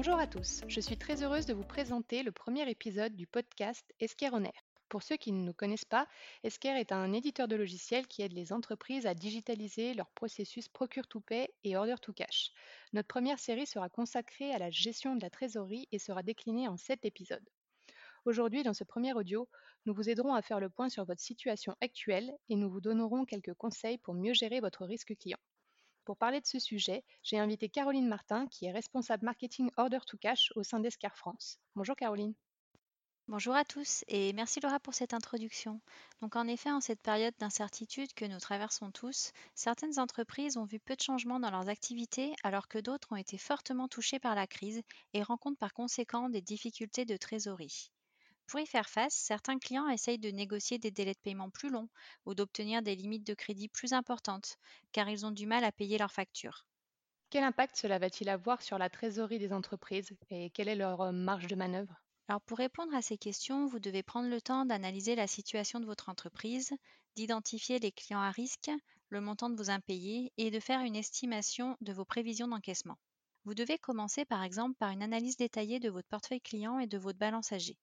Bonjour à tous, je suis très heureuse de vous présenter le premier épisode du podcast Esquire on Air. Pour ceux qui ne nous connaissent pas, Esquire est un éditeur de logiciels qui aide les entreprises à digitaliser leur processus Procure to Pay et Order to Cash. Notre première série sera consacrée à la gestion de la trésorerie et sera déclinée en sept épisodes. Aujourd'hui, dans ce premier audio, nous vous aiderons à faire le point sur votre situation actuelle et nous vous donnerons quelques conseils pour mieux gérer votre risque client. Pour parler de ce sujet, j'ai invité Caroline Martin, qui est responsable marketing Order to Cash au sein d'Escar France. Bonjour Caroline. Bonjour à tous et merci Laura pour cette introduction. Donc en effet, en cette période d'incertitude que nous traversons tous, certaines entreprises ont vu peu de changements dans leurs activités alors que d'autres ont été fortement touchées par la crise et rencontrent par conséquent des difficultés de trésorerie. Pour y faire face, certains clients essayent de négocier des délais de paiement plus longs ou d'obtenir des limites de crédit plus importantes, car ils ont du mal à payer leurs factures. Quel impact cela va-t-il avoir sur la trésorerie des entreprises et quelle est leur euh, marge de manœuvre? Alors pour répondre à ces questions, vous devez prendre le temps d'analyser la situation de votre entreprise, d'identifier les clients à risque, le montant de vos impayés et de faire une estimation de vos prévisions d'encaissement. Vous devez commencer par exemple par une analyse détaillée de votre portefeuille client et de votre balance âgée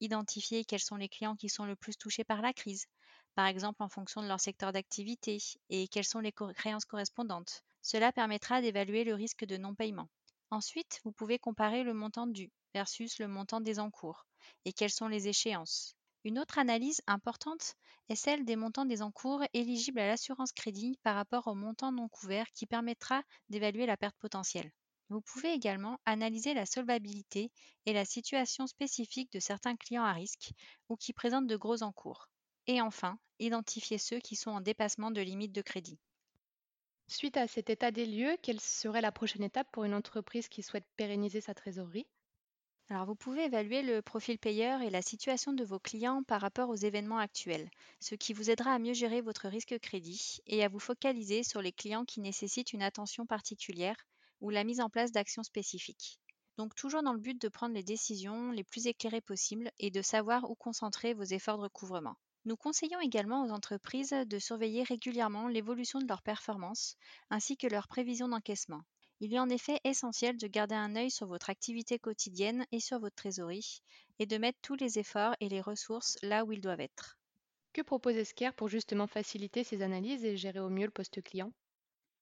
identifier quels sont les clients qui sont le plus touchés par la crise, par exemple en fonction de leur secteur d'activité, et quelles sont les créances correspondantes. Cela permettra d'évaluer le risque de non-paiement. Ensuite, vous pouvez comparer le montant dû versus le montant des encours et quelles sont les échéances. Une autre analyse importante est celle des montants des encours éligibles à l'assurance crédit par rapport au montant non couvert qui permettra d'évaluer la perte potentielle. Vous pouvez également analyser la solvabilité et la situation spécifique de certains clients à risque ou qui présentent de gros encours. Et enfin, identifier ceux qui sont en dépassement de limite de crédit. Suite à cet état des lieux, quelle serait la prochaine étape pour une entreprise qui souhaite pérenniser sa trésorerie? Alors vous pouvez évaluer le profil payeur et la situation de vos clients par rapport aux événements actuels, ce qui vous aidera à mieux gérer votre risque crédit et à vous focaliser sur les clients qui nécessitent une attention particulière ou la mise en place d'actions spécifiques. Donc toujours dans le but de prendre les décisions les plus éclairées possibles et de savoir où concentrer vos efforts de recouvrement. Nous conseillons également aux entreprises de surveiller régulièrement l'évolution de leurs performances ainsi que leurs prévisions d'encaissement. Il est en effet essentiel de garder un œil sur votre activité quotidienne et sur votre trésorerie et de mettre tous les efforts et les ressources là où ils doivent être. Que propose Esquire pour justement faciliter ces analyses et gérer au mieux le poste client?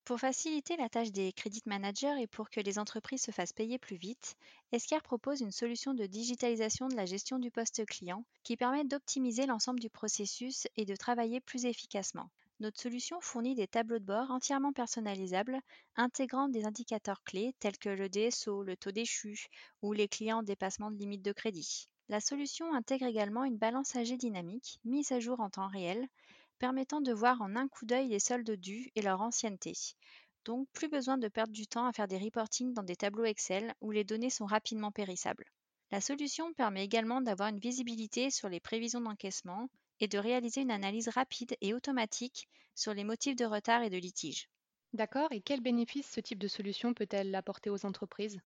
Pour faciliter la tâche des credit managers et pour que les entreprises se fassent payer plus vite, Esquire propose une solution de digitalisation de la gestion du poste client qui permet d'optimiser l'ensemble du processus et de travailler plus efficacement. Notre solution fournit des tableaux de bord entièrement personnalisables, intégrant des indicateurs clés tels que le DSO, le taux d'échu ou les clients en dépassement de limite de crédit. La solution intègre également une balance âgée dynamique, mise à jour en temps réel, permettant de voir en un coup d'œil les soldes dus et leur ancienneté. Donc plus besoin de perdre du temps à faire des reportings dans des tableaux Excel où les données sont rapidement périssables. La solution permet également d'avoir une visibilité sur les prévisions d'encaissement et de réaliser une analyse rapide et automatique sur les motifs de retard et de litige. D'accord, et quels bénéfices ce type de solution peut-elle apporter aux entreprises?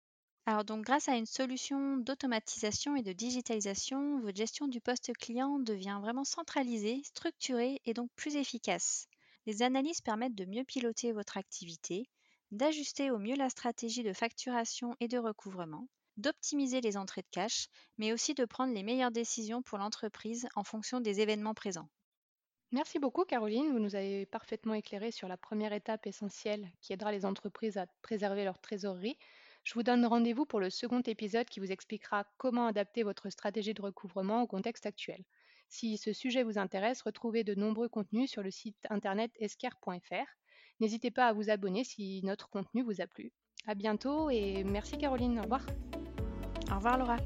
Alors donc grâce à une solution d'automatisation et de digitalisation, votre gestion du poste client devient vraiment centralisée, structurée et donc plus efficace. Les analyses permettent de mieux piloter votre activité, d'ajuster au mieux la stratégie de facturation et de recouvrement, d'optimiser les entrées de cash, mais aussi de prendre les meilleures décisions pour l'entreprise en fonction des événements présents. Merci beaucoup Caroline, vous nous avez parfaitement éclairé sur la première étape essentielle qui aidera les entreprises à préserver leur trésorerie je vous donne rendez-vous pour le second épisode qui vous expliquera comment adapter votre stratégie de recouvrement au contexte actuel. Si ce sujet vous intéresse, retrouvez de nombreux contenus sur le site internet esquire.fr. N'hésitez pas à vous abonner si notre contenu vous a plu. À bientôt et merci Caroline. Au revoir. Au revoir Laura.